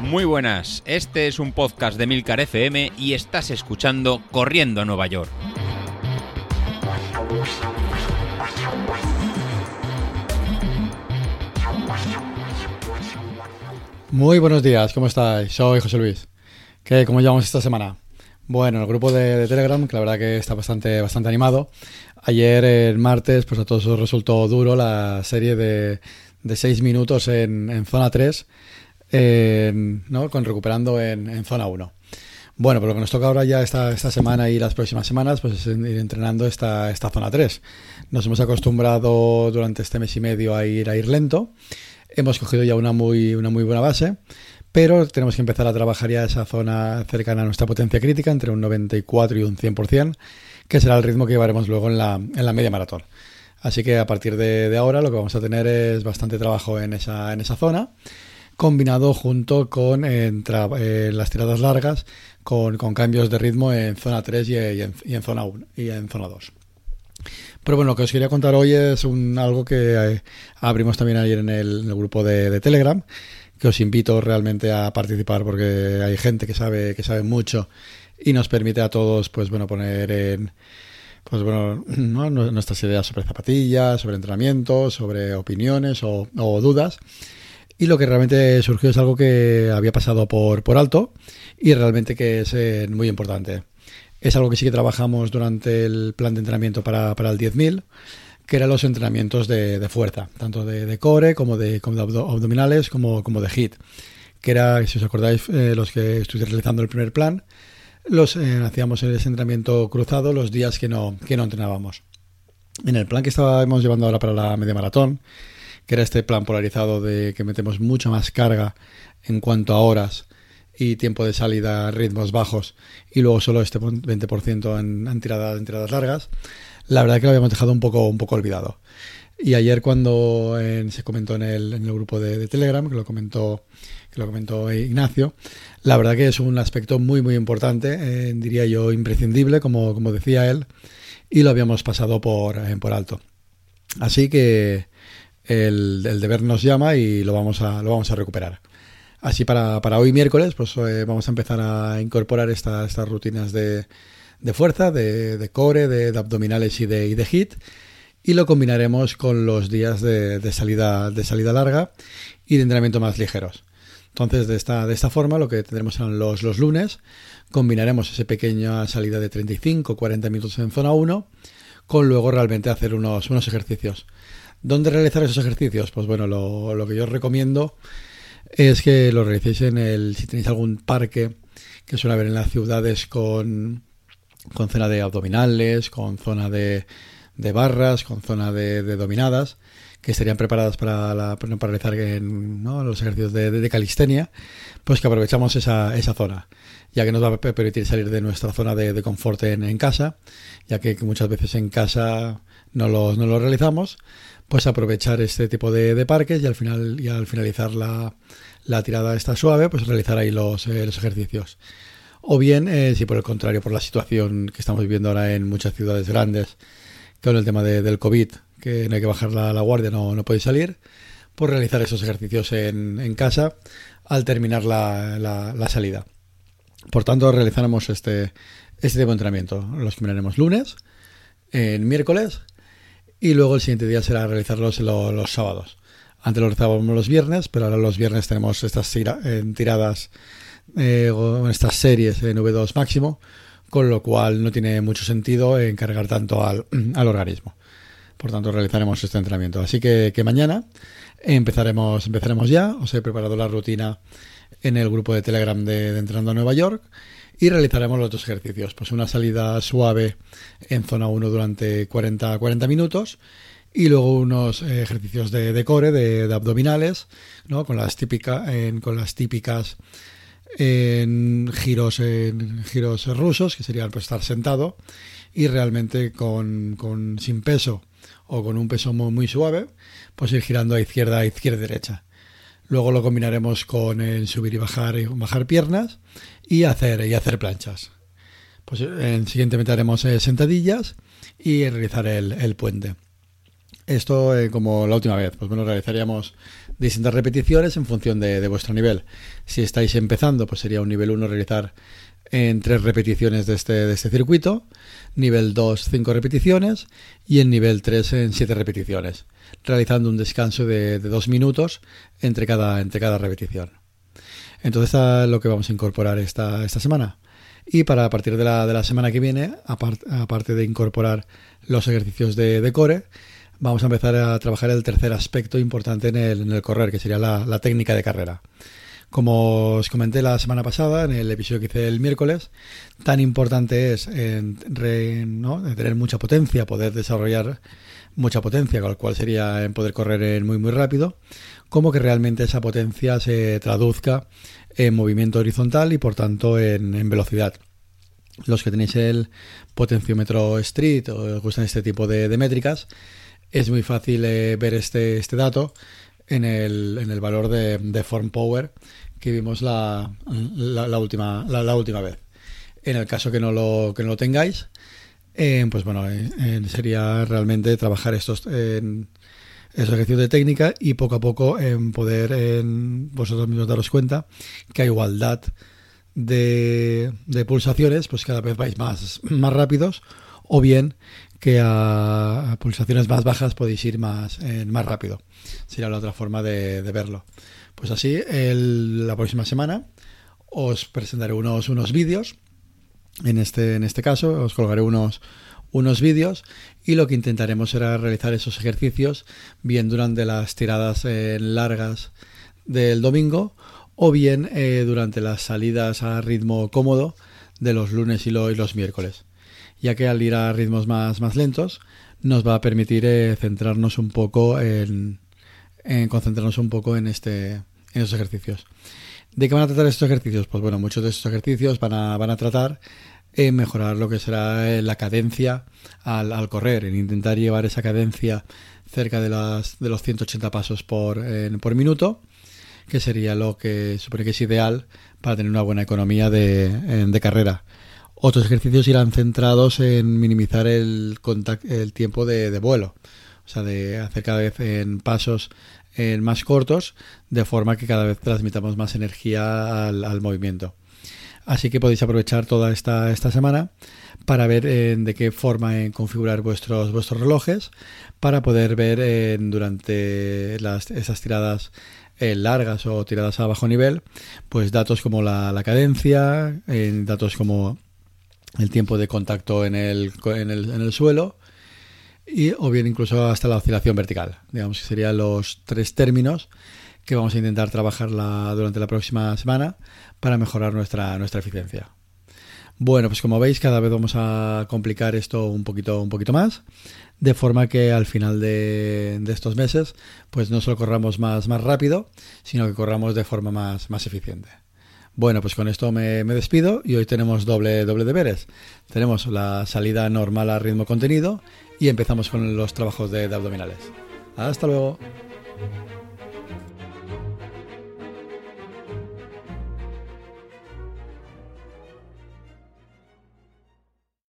Muy buenas, este es un podcast de Milcar FM y estás escuchando Corriendo a Nueva York. Muy buenos días, ¿cómo estáis? Soy José Luis. ¿Qué, ¿Cómo llevamos esta semana? Bueno, el grupo de, Telegram, que la verdad que está bastante, bastante animado. Ayer, el martes, pues a todos os resultó duro la serie de, de 6 minutos en, zona 3, en, ¿no? con recuperando en, en zona 1. Bueno, pero lo que nos toca ahora ya esta, esta semana y las próximas semanas, pues es ir entrenando esta, esta zona 3. Nos hemos acostumbrado durante este mes y medio a ir, a ir lento. Hemos cogido ya una muy, una muy buena base, pero tenemos que empezar a trabajar ya esa zona cercana a nuestra potencia crítica, entre un 94 y un 100%, que será el ritmo que llevaremos luego en la, en la media maratón. Así que a partir de, ahora lo que vamos a tener es bastante trabajo en esa, en esa zona, combinado junto con eh, las tiradas largas, con, con, cambios de ritmo en zona 3 y, y, en, zona 1 y en zona 2. Pero bueno, lo que os quería contar hoy es un, algo que eh, abrimos también ayer en el, en el grupo de, de, Telegram, que os invito realmente a participar porque hay gente que sabe, que sabe mucho y nos permite a todos, pues bueno, poner en, pues bueno, ¿no? nuestras ideas sobre zapatillas, sobre entrenamiento, sobre opiniones o, o, dudas. Y lo que realmente surgió es algo que había pasado por, por alto y realmente que es eh, muy importante. Es algo que sí que trabajamos durante el plan de entrenamiento para, para el 10.000, que eran los entrenamientos de, de fuerza, tanto de, de, core como de, como de abdominales como, como de HIT, que era, si os acordáis, eh, los que estuve realizando el primer plan, los eh, hacíamos ese entrenamiento cruzado los días que no, que no entrenábamos. En el plan que estábamos llevando ahora para la media maratón, que era este plan polarizado de que metemos mucha más carga en cuanto a horas y tiempo de salida ritmos bajos y luego solo este 20% en, en, tiradas, en tiradas largas, la verdad que lo habíamos dejado un poco, un poco olvidado. Y ayer cuando en, se comentó en el, en el grupo de, de, Telegram, que lo comentó que lo comentó Ignacio, la verdad que es un aspecto muy muy importante, eh, diría yo imprescindible, como, como decía él, y lo habíamos pasado por, eh, por alto. Así que el, el, deber nos llama y lo vamos a, lo vamos a recuperar. Así para, para hoy miércoles, pues eh, vamos a empezar a incorporar esta, estas rutinas de, de fuerza, de, de core, de, abdominales y de, y de hit, y lo combinaremos con los días de, de, salida, de salida larga y de entrenamiento más ligeros. Entonces, de esta, de esta forma, lo que tendremos serán los, los lunes, combinaremos esa pequeña salida de 35-40 minutos en zona 1, con luego realmente hacer unos, unos ejercicios. ¿Dónde realizar esos ejercicios? Pues bueno, lo, lo que yo os recomiendo es que lo realicéis en el, si tenéis algún parque que suele haber en las ciudades con, con zona de abdominales, con zona de, de barras, con zona de, dominadas, que estarían preparadas para, la, para realizar en, ¿no? los ejercicios de, calistenia, pues que aprovechamos esa, esa zona, ya que nos va a permitir salir de nuestra zona de, de confort en, en, casa, ya que muchas veces en casa no lo, no lo realizamos, pues aprovechar este tipo de, parques y al final y al finalizar la, la tirada esta suave, pues realizar ahí los, eh, los ejercicios. O bien, eh, si por el contrario, por la situación que estamos viviendo ahora en muchas ciudades grandes, con el tema de, del COVID, que no hay que bajar la, guardia, no, no podéis salir, pues realizar esos ejercicios en, en casa al terminar la, la, salida. Por tanto, realizaremos este, este tipo de entrenamiento. Los miraremos lunes, en miércoles y luego el siguiente día será realizarlos los, los sábados. Antes lo realizábamos los viernes, pero ahora los viernes tenemos estas eh, tiradas, eh, estas series en V2 máximo, con lo cual no tiene mucho sentido encargar tanto al, al organismo. Por tanto, realizaremos este entrenamiento. Así que, que mañana empezaremos, empezaremos ya. Os he preparado la rutina en el grupo de Telegram de, de Entrando a Nueva York y realizaremos los dos ejercicios. Pues una salida suave en zona 1 durante 40, 40 minutos y luego unos ejercicios de, de core, de, de, abdominales, ¿no? con, las típica, en, con las típicas en giros, en giros rusos, que serían pues, estar sentado y realmente con, con, sin peso o con un peso muy, muy suave, pues ir girando a izquierda, a izquierda, derecha. Luego lo combinaremos con el subir y bajar y bajar piernas y hacer y hacer planchas. Pues en, haremos eh, sentadillas y realizar el, el, puente. Esto eh, como la última vez, pues bueno, realizaríamos distintas repeticiones en función de, de, vuestro nivel. Si estáis empezando, pues sería un nivel 1 realizar en tres repeticiones de este, de este circuito, nivel 2 5 repeticiones y en nivel 3 en 7 repeticiones, realizando un descanso de, de 2 minutos entre cada, entre cada repetición. Entonces es lo que vamos a incorporar esta, esta semana. Y para partir de la, de la semana que viene, aparte, de incorporar los ejercicios de, de, core, vamos a empezar a trabajar el tercer aspecto importante en el, en el correr, que sería la técnica de carrera. Como os comenté la semana pasada, en el episodio que hice el miércoles, tan importante es en, re, tener mucha potencia, poder desarrollar mucha potencia, con lo cual sería en poder correr muy muy rápido, como que realmente esa potencia se traduzca en movimiento horizontal y por tanto en, velocidad. Los que tenéis el potenciómetro Street o os gustan este tipo de, de métricas, es muy fácil eh, ver este, este dato en el, en el valor de, de, form power que vimos la, la, la última, la, última vez. En el caso que no lo, que no lo tengáis, eh, pues bueno, eh, sería realmente trabajar estos esos ejercicios de técnica y poco a poco en poder vosotros mismos daros cuenta que a igualdad de, de pulsaciones, pues cada vez vais más, más rápidos o bien que a, pulsaciones más bajas podéis ir más, eh, más rápido. Sería la otra forma de, verlo. Pues así, el, la próxima semana os presentaré unos, unos vídeos. En este, en este caso, os colgaré unos, unos vídeos y lo que intentaremos será realizar esos ejercicios bien durante las tiradas eh, largas del domingo o bien eh, durante las salidas a ritmo cómodo de los lunes y, y los miércoles ya que al ir a ritmos más, más lentos nos va a permitir eh, centrarnos un poco en, en, concentrarnos un poco en este en esos ejercicios. ¿De qué van a tratar estos ejercicios? Pues bueno, muchos de estos ejercicios van a, van a tratar en mejorar lo que será eh, la cadencia al, correr, en intentar llevar esa cadencia cerca de, las, de los 180 pasos por, por minuto, que sería lo que supone que es ideal para tener una buena economía de carrera. Otros ejercicios irán centrados en minimizar el, el tiempo de, vuelo, o sea, de hacer cada vez en pasos en más cortos, de forma que cada vez transmitamos más energía al, movimiento. Así que podéis aprovechar toda esta, esta semana para ver eh, de qué forma en configurar vuestros, vuestros relojes, para poder ver eh, durante las, esas tiradas eh, largas o tiradas a bajo nivel, pues datos como la cadencia, datos como el tiempo de contacto en el, en el, en el suelo y o bien incluso hasta la oscilación vertical. Digamos que serían los tres términos que vamos a intentar trabajar la, durante la próxima semana para mejorar nuestra, nuestra eficiencia. Bueno, pues como veis, cada vez vamos a complicar esto un poquito, un poquito más, de forma que al final de, de estos meses, pues no solo corramos más, más rápido, sino que corramos de forma más, más eficiente. Bueno, pues con esto me, me, despido y hoy tenemos doble, doble deberes. Tenemos la salida normal a ritmo contenido y empezamos con los trabajos de, de abdominales. Hasta luego.